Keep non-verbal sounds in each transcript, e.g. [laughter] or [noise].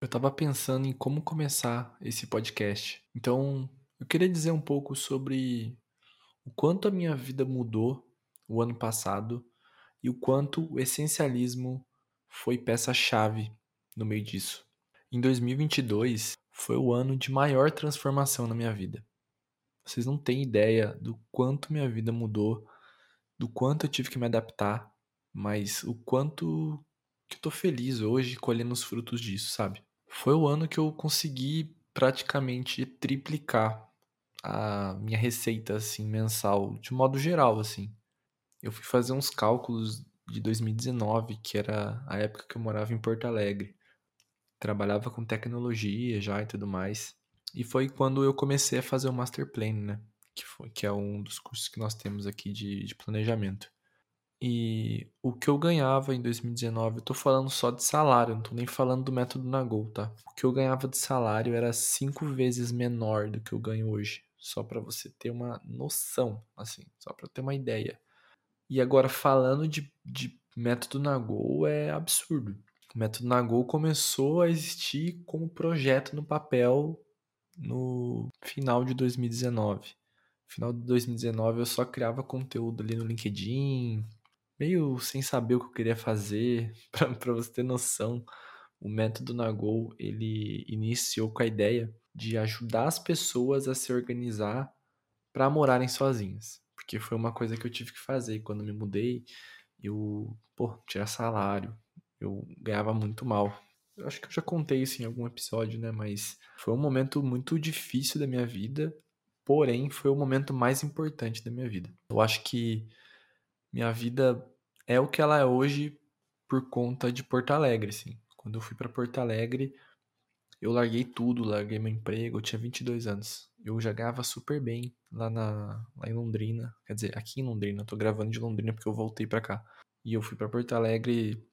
Eu estava pensando em como começar esse podcast. Então, eu queria dizer um pouco sobre o quanto a minha vida mudou o ano passado e o quanto o essencialismo foi peça-chave no meio disso. Em 2022 foi o ano de maior transformação na minha vida. Vocês não têm ideia do quanto minha vida mudou, do quanto eu tive que me adaptar, mas o quanto que eu tô feliz hoje colhendo os frutos disso, sabe? Foi o ano que eu consegui praticamente triplicar a minha receita assim mensal, de modo geral assim. Eu fui fazer uns cálculos de 2019, que era a época que eu morava em Porto Alegre. Trabalhava com tecnologia já e tudo mais. E foi quando eu comecei a fazer o Master Plan, né? Que, foi, que é um dos cursos que nós temos aqui de, de planejamento. E o que eu ganhava em 2019, eu tô falando só de salário, não tô nem falando do método Nagol, tá? O que eu ganhava de salário era cinco vezes menor do que eu ganho hoje. Só para você ter uma noção, assim, só para ter uma ideia. E agora, falando de, de método Nagol, é absurdo. O método Nagol começou a existir como projeto no papel no final de 2019. Final de 2019 eu só criava conteúdo ali no LinkedIn, meio sem saber o que eu queria fazer, [laughs] para você ter noção, o método Nagol, ele iniciou com a ideia de ajudar as pessoas a se organizar para morarem sozinhas, porque foi uma coisa que eu tive que fazer quando me mudei, eu, pô, tinha salário, eu ganhava muito mal. Eu acho que eu já contei isso em algum episódio, né, mas foi um momento muito difícil da minha vida, porém foi o momento mais importante da minha vida. Eu acho que minha vida é o que ela é hoje por conta de Porto Alegre, assim. Quando eu fui para Porto Alegre, eu larguei tudo, larguei meu emprego, eu tinha 22 anos. Eu já ganhava super bem lá, na, lá em Londrina, quer dizer, aqui em Londrina, eu tô gravando de Londrina porque eu voltei para cá. E eu fui para Porto Alegre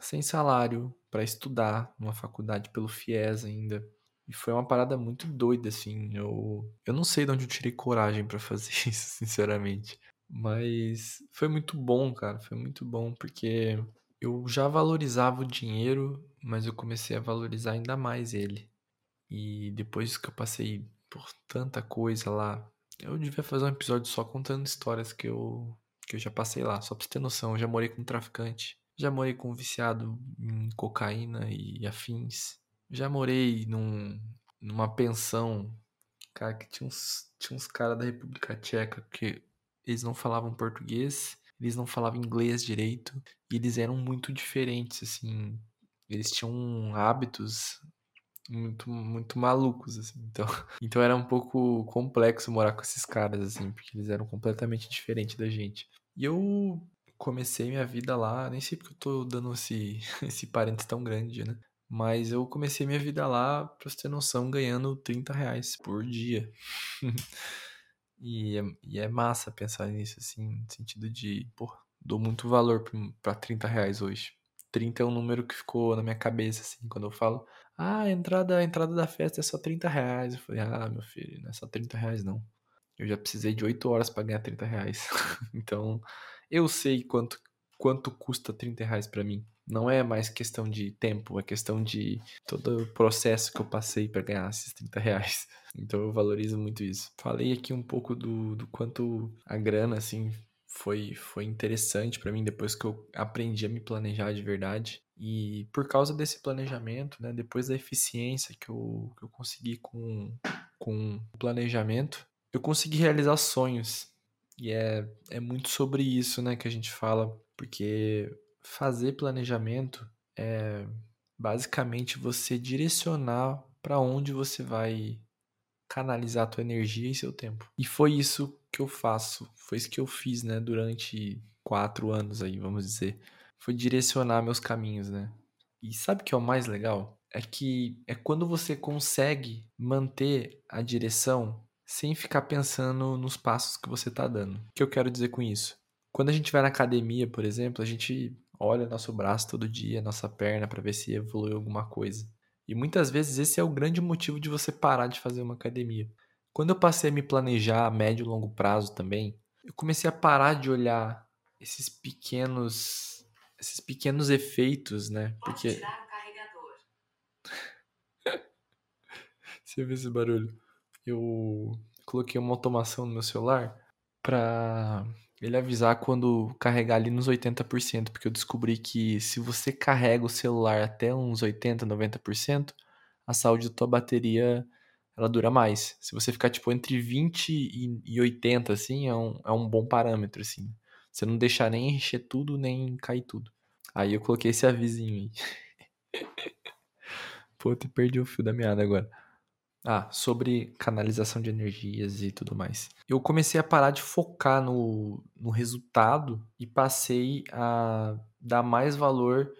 sem salário, para estudar numa faculdade pelo FIES ainda. E foi uma parada muito doida, assim. Eu, eu não sei de onde eu tirei coragem para fazer [laughs] isso, sinceramente. Mas foi muito bom, cara. Foi muito bom porque eu já valorizava o dinheiro, mas eu comecei a valorizar ainda mais ele. E depois que eu passei por tanta coisa lá, eu devia fazer um episódio só contando histórias que eu, que eu já passei lá. Só pra você ter noção, eu já morei com um traficante, já morei com um viciado em cocaína e afins, já morei num, numa pensão, cara, que tinha uns, tinha uns caras da República Tcheca que eles não falavam português, eles não falavam inglês direito, e eles eram muito diferentes, assim. Eles tinham hábitos muito, muito malucos, assim. Então, [laughs] então era um pouco complexo morar com esses caras, assim, porque eles eram completamente diferentes da gente. E eu comecei minha vida lá, nem sei porque eu tô dando esse, [laughs] esse parênteses tão grande, né? Mas eu comecei minha vida lá, pra você ter noção, ganhando 30 reais por dia. [laughs] E é, e é massa pensar nisso, assim, no sentido de, pô, dou muito valor pra 30 reais hoje. 30 é um número que ficou na minha cabeça, assim, quando eu falo, ah, a entrada, a entrada da festa é só 30 reais. Eu falei, ah, meu filho, não é só 30 reais, não. Eu já precisei de 8 horas para ganhar 30 reais. [laughs] então, eu sei quanto, quanto custa 30 reais pra mim. Não é mais questão de tempo, é questão de todo o processo que eu passei para ganhar esses 30 reais. [laughs] Então eu valorizo muito isso. Falei aqui um pouco do, do quanto a grana, assim, foi, foi interessante para mim depois que eu aprendi a me planejar de verdade. E por causa desse planejamento, né, depois da eficiência que eu, que eu consegui com, com o planejamento, eu consegui realizar sonhos. E é, é muito sobre isso né, que a gente fala, porque fazer planejamento é basicamente você direcionar para onde você vai canalizar a tua energia e seu tempo. E foi isso que eu faço, foi isso que eu fiz, né, durante quatro anos aí, vamos dizer. Foi direcionar meus caminhos, né? E sabe o que é o mais legal? É que é quando você consegue manter a direção sem ficar pensando nos passos que você tá dando. O que eu quero dizer com isso? Quando a gente vai na academia, por exemplo, a gente olha nosso braço todo dia, nossa perna, para ver se evoluiu alguma coisa. E muitas vezes esse é o grande motivo de você parar de fazer uma academia. Quando eu passei a me planejar a médio e longo prazo também, eu comecei a parar de olhar esses pequenos esses pequenos efeitos, né? Porque [laughs] Você viu esse barulho? Eu coloquei uma automação no meu celular pra ele avisar quando carregar ali nos 80%, porque eu descobri que se você carrega o celular até uns 80, 90%, a saúde da tua bateria ela dura mais. Se você ficar tipo entre 20 e 80 assim, é um, é um bom parâmetro assim. Você não deixar nem encher tudo, nem cair tudo. Aí eu coloquei esse avisinho aí. [laughs] Pô, eu perdi o fio da meada agora. Ah, sobre canalização de energias e tudo mais. Eu comecei a parar de focar no, no resultado e passei a dar mais valor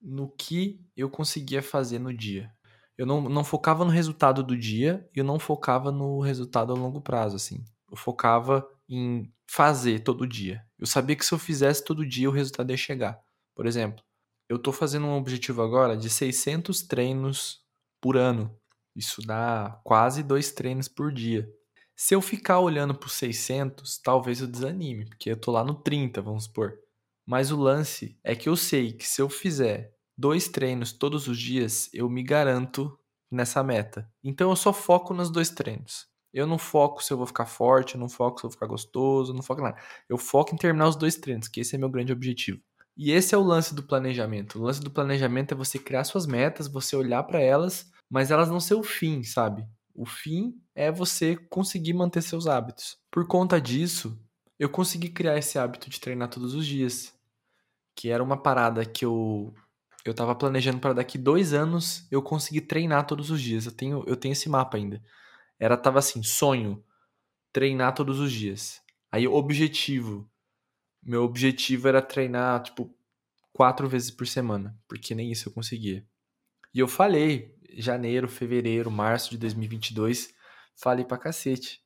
no que eu conseguia fazer no dia. Eu não, não focava no resultado do dia e eu não focava no resultado a longo prazo, assim. Eu focava em fazer todo dia. Eu sabia que se eu fizesse todo dia o resultado ia chegar. Por exemplo, eu tô fazendo um objetivo agora de 600 treinos por ano isso dá quase dois treinos por dia. Se eu ficar olhando para os 600, talvez eu desanime, porque eu tô lá no 30, vamos supor. Mas o lance é que eu sei que se eu fizer dois treinos todos os dias, eu me garanto nessa meta. Então eu só foco nos dois treinos. Eu não foco se eu vou ficar forte, eu não foco se eu vou ficar gostoso, eu não foco em nada. Eu foco em terminar os dois treinos, que esse é meu grande objetivo. E esse é o lance do planejamento. O lance do planejamento é você criar suas metas, você olhar para elas mas elas não ser o fim, sabe? O fim é você conseguir manter seus hábitos. Por conta disso, eu consegui criar esse hábito de treinar todos os dias, que era uma parada que eu eu tava planejando para daqui dois anos eu conseguir treinar todos os dias. Eu tenho eu tenho esse mapa ainda. Era tava assim sonho treinar todos os dias. Aí objetivo, meu objetivo era treinar tipo quatro vezes por semana, porque nem isso eu conseguia. E eu falei, janeiro, fevereiro, março de 2022, falei pra cacete.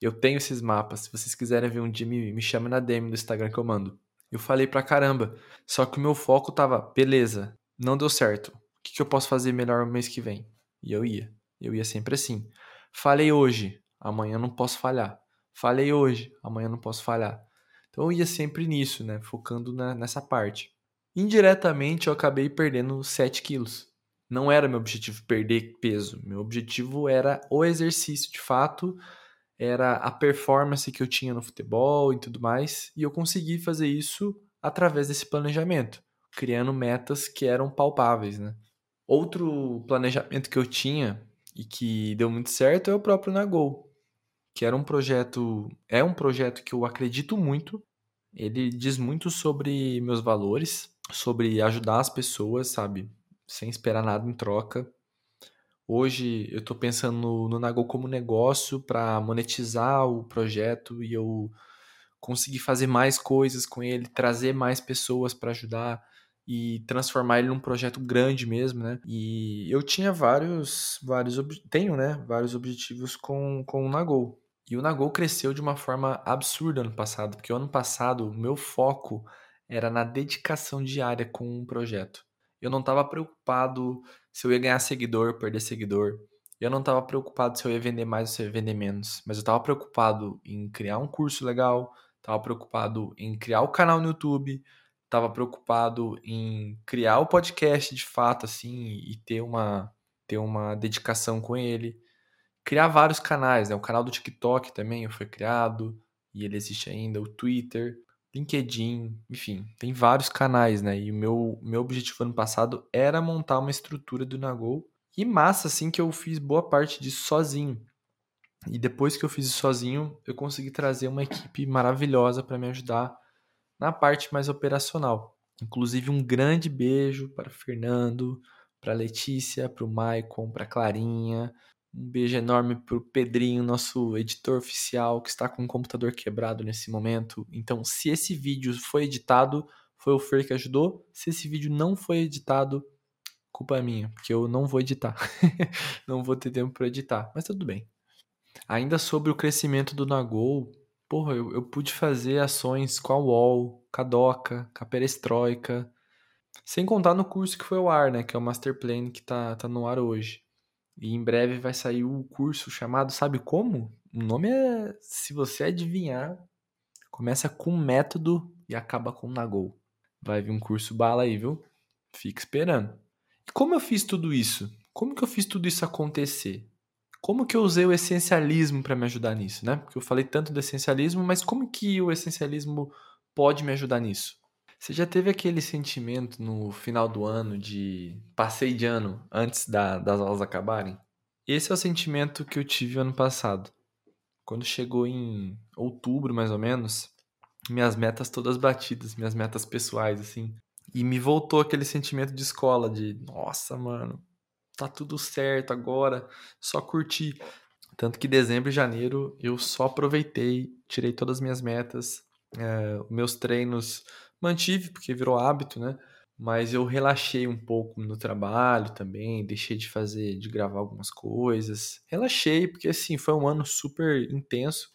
Eu tenho esses mapas. Se vocês quiserem ver um dia, me, me chama na DM do Instagram que eu mando. Eu falei pra caramba. Só que o meu foco tava, beleza, não deu certo. O que, que eu posso fazer melhor no mês que vem? E eu ia. Eu ia sempre assim. Falei hoje, amanhã não posso falhar. Falei hoje, amanhã não posso falhar. Então eu ia sempre nisso, né? Focando na, nessa parte. Indiretamente eu acabei perdendo 7 quilos não era meu objetivo perder peso. Meu objetivo era o exercício de fato, era a performance que eu tinha no futebol e tudo mais. E eu consegui fazer isso através desse planejamento, criando metas que eram palpáveis, né? Outro planejamento que eu tinha e que deu muito certo é o próprio Nagol, que era um projeto, é um projeto que eu acredito muito. Ele diz muito sobre meus valores, sobre ajudar as pessoas, sabe? Sem esperar nada em troca. Hoje eu estou pensando no, no Nagol como negócio para monetizar o projeto e eu conseguir fazer mais coisas com ele, trazer mais pessoas para ajudar e transformar ele num projeto grande mesmo, né? E eu tinha vários, vários tenho, né? Vários objetivos com, com o Nagol. E o Nagol cresceu de uma forma absurda ano passado, porque ano passado o meu foco era na dedicação diária com o projeto. Eu não estava preocupado se eu ia ganhar seguidor, perder seguidor. Eu não estava preocupado se eu ia vender mais ou se eu ia vender menos. Mas eu estava preocupado em criar um curso legal, estava preocupado em criar o canal no YouTube, estava preocupado em criar o podcast de fato, assim, e ter uma, ter uma dedicação com ele. Criar vários canais, né? O canal do TikTok também foi criado e ele existe ainda, o Twitter. LinkedIn, enfim, tem vários canais, né? E o meu, meu objetivo ano passado era montar uma estrutura do Nagol. E massa, assim, que eu fiz boa parte disso sozinho. E depois que eu fiz isso sozinho, eu consegui trazer uma equipe maravilhosa para me ajudar na parte mais operacional. Inclusive, um grande beijo para Fernando, para Letícia, para o Maicon, para Clarinha, um beijo enorme pro Pedrinho, nosso editor oficial, que está com o computador quebrado nesse momento. Então, se esse vídeo foi editado, foi o Fer que ajudou. Se esse vídeo não foi editado, culpa minha, porque eu não vou editar. [laughs] não vou ter tempo para editar, mas tudo bem. Ainda sobre o crescimento do Nagol, porra, eu, eu pude fazer ações com a UOL, com a DOCA, com a Perestroika, sem contar no curso que foi ao ar, né, que é o Master Plan que tá, tá no ar hoje. E em breve vai sair o curso chamado Sabe Como? O nome é, se você adivinhar, começa com método e acaba com Nagol. Vai vir um curso bala aí, viu? Fica esperando. E como eu fiz tudo isso? Como que eu fiz tudo isso acontecer? como que eu usei o essencialismo para me ajudar nisso, né? Porque eu falei tanto do essencialismo, mas como que o essencialismo pode me ajudar nisso? Você já teve aquele sentimento no final do ano de passei de ano antes da, das aulas acabarem? Esse é o sentimento que eu tive ano passado. Quando chegou em outubro, mais ou menos, minhas metas todas batidas, minhas metas pessoais, assim. E me voltou aquele sentimento de escola, de nossa, mano, tá tudo certo agora, só curtir. Tanto que dezembro e janeiro eu só aproveitei, tirei todas as minhas metas, é, meus treinos mantive, porque virou hábito, né? Mas eu relaxei um pouco no trabalho também, deixei de fazer, de gravar algumas coisas. Relaxei, porque assim, foi um ano super intenso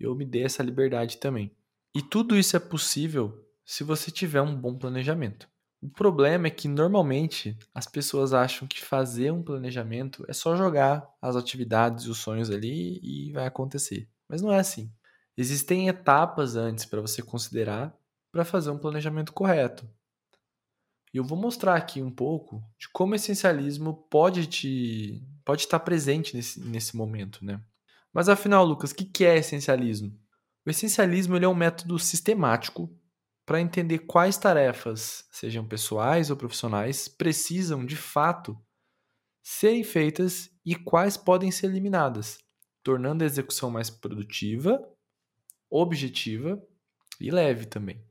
e eu me dei essa liberdade também. E tudo isso é possível se você tiver um bom planejamento. O problema é que normalmente as pessoas acham que fazer um planejamento é só jogar as atividades e os sonhos ali e vai acontecer. Mas não é assim. Existem etapas antes para você considerar para fazer um planejamento correto. E eu vou mostrar aqui um pouco de como o essencialismo pode te pode estar presente nesse, nesse momento, né? Mas afinal, Lucas, o que é essencialismo? O essencialismo ele é um método sistemático para entender quais tarefas, sejam pessoais ou profissionais, precisam de fato serem feitas e quais podem ser eliminadas, tornando a execução mais produtiva, objetiva e leve também.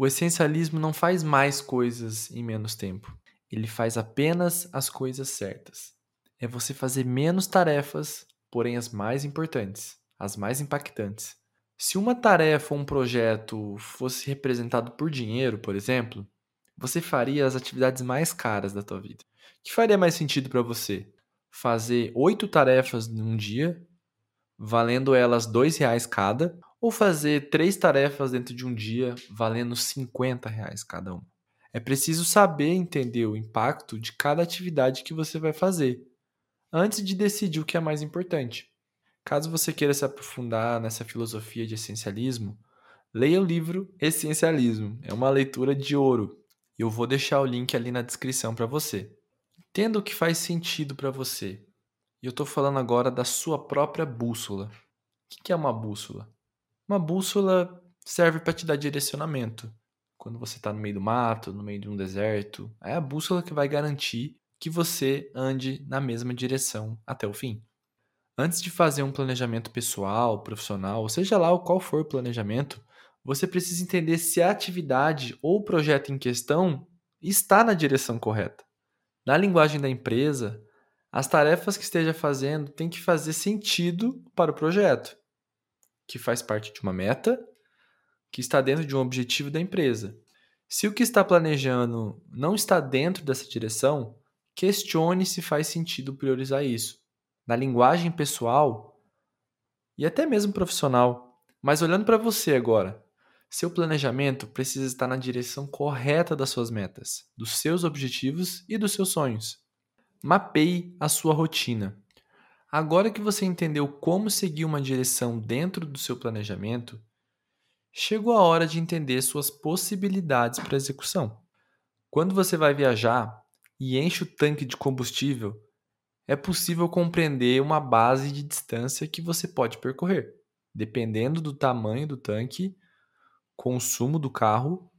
O essencialismo não faz mais coisas em menos tempo. Ele faz apenas as coisas certas. É você fazer menos tarefas, porém as mais importantes, as mais impactantes. Se uma tarefa ou um projeto fosse representado por dinheiro, por exemplo, você faria as atividades mais caras da tua vida. O que faria mais sentido para você? Fazer oito tarefas num dia, valendo elas dois reais cada, ou fazer três tarefas dentro de um dia valendo 50 reais cada uma. É preciso saber entender o impacto de cada atividade que você vai fazer antes de decidir o que é mais importante. Caso você queira se aprofundar nessa filosofia de essencialismo, leia o livro Essencialismo. É uma leitura de ouro. E eu vou deixar o link ali na descrição para você. Entenda o que faz sentido para você. E eu estou falando agora da sua própria bússola. O que é uma bússola? Uma bússola serve para te dar direcionamento. Quando você está no meio do mato, no meio de um deserto, é a bússola que vai garantir que você ande na mesma direção até o fim. Antes de fazer um planejamento pessoal, profissional, seja lá qual for o planejamento, você precisa entender se a atividade ou o projeto em questão está na direção correta. Na linguagem da empresa, as tarefas que esteja fazendo têm que fazer sentido para o projeto que faz parte de uma meta, que está dentro de um objetivo da empresa. Se o que está planejando não está dentro dessa direção, questione se faz sentido priorizar isso. Na linguagem pessoal e até mesmo profissional. Mas olhando para você agora, seu planejamento precisa estar na direção correta das suas metas, dos seus objetivos e dos seus sonhos. Mapeie a sua rotina. Agora que você entendeu como seguir uma direção dentro do seu planejamento, chegou a hora de entender suas possibilidades para execução. Quando você vai viajar e enche o tanque de combustível, é possível compreender uma base de distância que você pode percorrer, dependendo do tamanho do tanque, consumo do carro,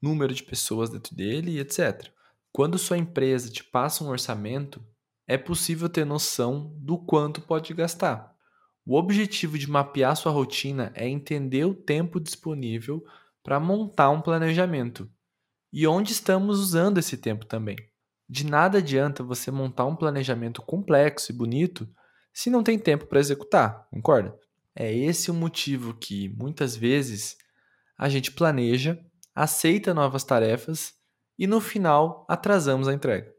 número de pessoas dentro dele, etc. Quando sua empresa te passa um orçamento, é possível ter noção do quanto pode gastar. O objetivo de mapear sua rotina é entender o tempo disponível para montar um planejamento e onde estamos usando esse tempo também. De nada adianta você montar um planejamento complexo e bonito se não tem tempo para executar, concorda? É esse o motivo que muitas vezes a gente planeja, aceita novas tarefas e no final atrasamos a entrega.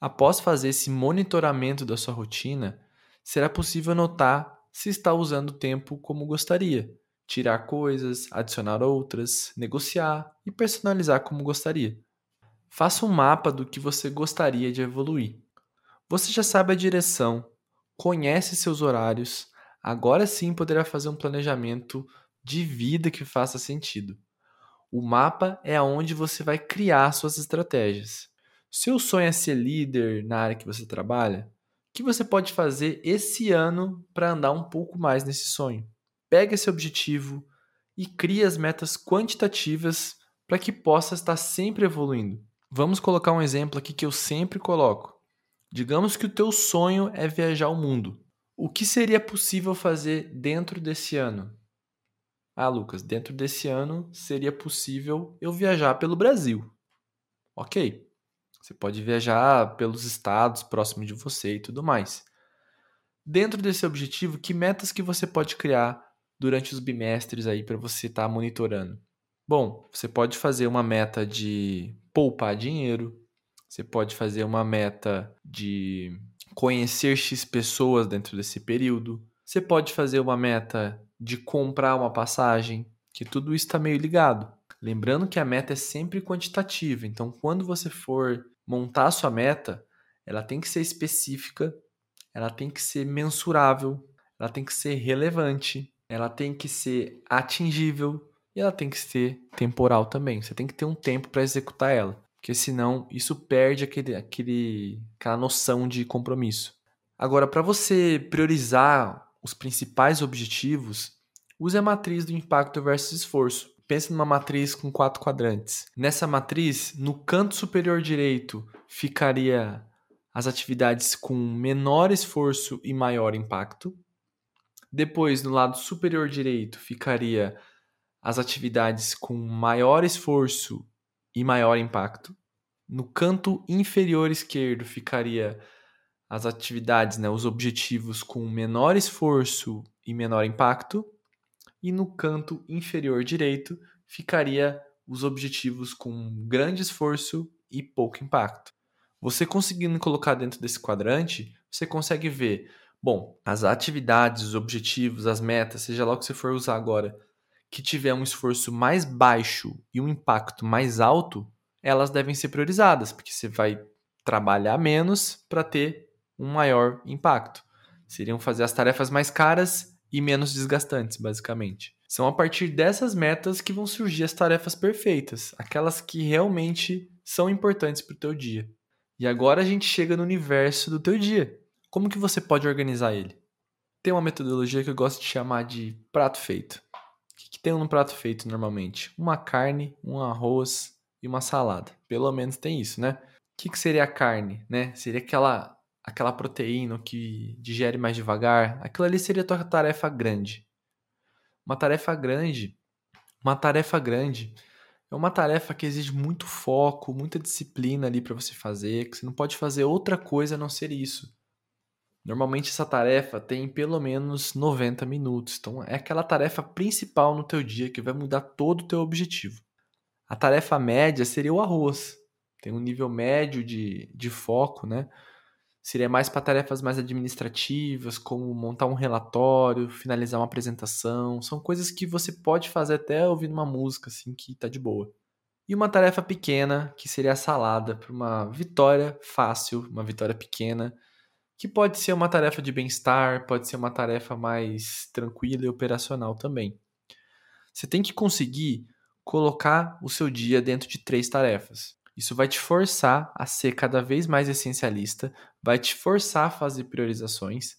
Após fazer esse monitoramento da sua rotina, será possível notar se está usando o tempo como gostaria, tirar coisas, adicionar outras, negociar e personalizar como gostaria. Faça um mapa do que você gostaria de evoluir. Você já sabe a direção, conhece seus horários, agora sim poderá fazer um planejamento de vida que faça sentido. O mapa é aonde você vai criar suas estratégias. Seu sonho é ser líder na área que você trabalha? que você pode fazer esse ano para andar um pouco mais nesse sonho? Pega esse objetivo e crie as metas quantitativas para que possa estar sempre evoluindo. Vamos colocar um exemplo aqui que eu sempre coloco. Digamos que o teu sonho é viajar o mundo. O que seria possível fazer dentro desse ano? Ah, Lucas, dentro desse ano seria possível eu viajar pelo Brasil. Ok. Você pode viajar pelos estados próximos de você e tudo mais. Dentro desse objetivo, que metas que você pode criar durante os bimestres aí para você estar tá monitorando? Bom, você pode fazer uma meta de poupar dinheiro, você pode fazer uma meta de conhecer X pessoas dentro desse período, você pode fazer uma meta de comprar uma passagem, que tudo isso está meio ligado. Lembrando que a meta é sempre quantitativa, então quando você for montar a sua meta, ela tem que ser específica, ela tem que ser mensurável, ela tem que ser relevante, ela tem que ser atingível e ela tem que ser temporal também. Você tem que ter um tempo para executar ela, porque senão isso perde aquele, aquele, aquela noção de compromisso. Agora, para você priorizar os principais objetivos, use a matriz do impacto versus esforço. Pense numa matriz com quatro quadrantes. Nessa matriz, no canto superior direito, ficaria as atividades com menor esforço e maior impacto. Depois, no lado superior direito, ficaria as atividades com maior esforço e maior impacto. No canto inferior esquerdo ficaria as atividades, né, os objetivos com menor esforço e menor impacto e no canto inferior direito ficaria os objetivos com grande esforço e pouco impacto. Você conseguindo colocar dentro desse quadrante, você consegue ver, bom, as atividades, os objetivos, as metas, seja lá o que você for usar agora, que tiver um esforço mais baixo e um impacto mais alto, elas devem ser priorizadas, porque você vai trabalhar menos para ter um maior impacto. Seriam fazer as tarefas mais caras e menos desgastantes, basicamente. São a partir dessas metas que vão surgir as tarefas perfeitas, aquelas que realmente são importantes para o teu dia. E agora a gente chega no universo do teu dia. Como que você pode organizar ele? Tem uma metodologia que eu gosto de chamar de prato feito. O que, que tem no prato feito normalmente? Uma carne, um arroz e uma salada. Pelo menos tem isso, né? O que, que seria a carne, né? Seria aquela aquela proteína que digere mais devagar, aquilo ali seria tua tarefa grande. Uma tarefa grande, uma tarefa grande é uma tarefa que exige muito foco, muita disciplina ali para você fazer, que você não pode fazer outra coisa a não ser isso. Normalmente essa tarefa tem pelo menos 90 minutos, então é aquela tarefa principal no teu dia que vai mudar todo o teu objetivo. A tarefa média seria o arroz. Tem um nível médio de, de foco, né? Seria mais para tarefas mais administrativas, como montar um relatório, finalizar uma apresentação. São coisas que você pode fazer até ouvindo uma música, assim, que tá de boa. E uma tarefa pequena, que seria a salada, para uma vitória fácil, uma vitória pequena, que pode ser uma tarefa de bem-estar, pode ser uma tarefa mais tranquila e operacional também. Você tem que conseguir colocar o seu dia dentro de três tarefas. Isso vai te forçar a ser cada vez mais essencialista, vai te forçar a fazer priorizações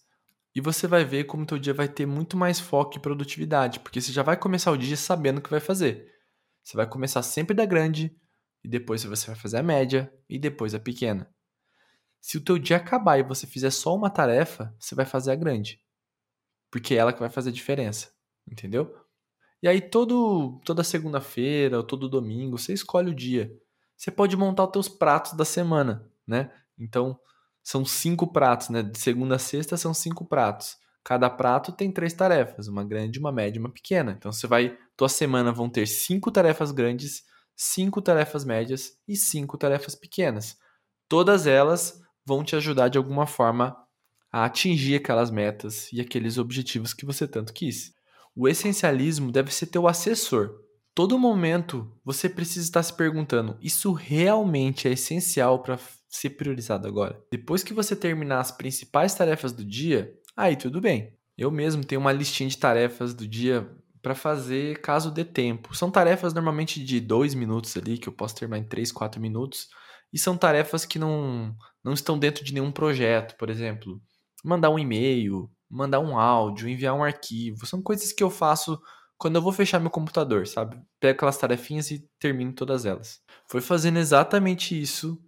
e você vai ver como teu dia vai ter muito mais foco e produtividade, porque você já vai começar o dia sabendo o que vai fazer. Você vai começar sempre da grande e depois você vai fazer a média e depois a pequena. Se o teu dia acabar e você fizer só uma tarefa, você vai fazer a grande. Porque é ela que vai fazer a diferença, entendeu? E aí todo toda segunda-feira ou todo domingo, você escolhe o dia você pode montar os teus pratos da semana, né? Então, são cinco pratos, né? De segunda a sexta são cinco pratos. Cada prato tem três tarefas, uma grande, uma média e uma pequena. Então, você vai, tua semana vão ter cinco tarefas grandes, cinco tarefas médias e cinco tarefas pequenas. Todas elas vão te ajudar de alguma forma a atingir aquelas metas e aqueles objetivos que você tanto quis. O essencialismo deve ser teu assessor todo momento você precisa estar se perguntando: isso realmente é essencial para ser priorizado agora? Depois que você terminar as principais tarefas do dia, aí tudo bem. Eu mesmo tenho uma listinha de tarefas do dia para fazer caso dê tempo. São tarefas normalmente de dois minutos ali, que eu posso terminar em três, quatro minutos. E são tarefas que não, não estão dentro de nenhum projeto. Por exemplo, mandar um e-mail, mandar um áudio, enviar um arquivo. São coisas que eu faço quando eu vou fechar meu computador, sabe? Pego aquelas tarefinhas e termino todas elas. Foi fazendo exatamente isso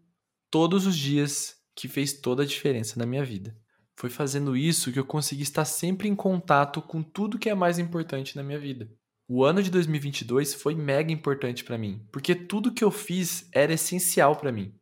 todos os dias que fez toda a diferença na minha vida. Foi fazendo isso que eu consegui estar sempre em contato com tudo que é mais importante na minha vida. O ano de 2022 foi mega importante para mim, porque tudo que eu fiz era essencial para mim.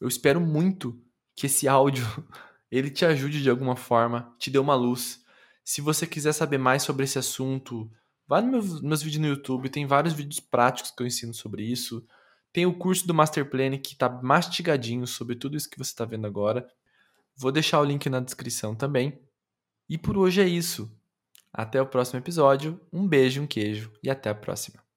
Eu espero muito que esse áudio [laughs] ele te ajude de alguma forma, te dê uma luz. Se você quiser saber mais sobre esse assunto, vá nos meus, meus vídeos no YouTube, tem vários vídeos práticos que eu ensino sobre isso. Tem o curso do Master Plan que está mastigadinho sobre tudo isso que você está vendo agora. Vou deixar o link na descrição também. E por hoje é isso. Até o próximo episódio. Um beijo, um queijo e até a próxima.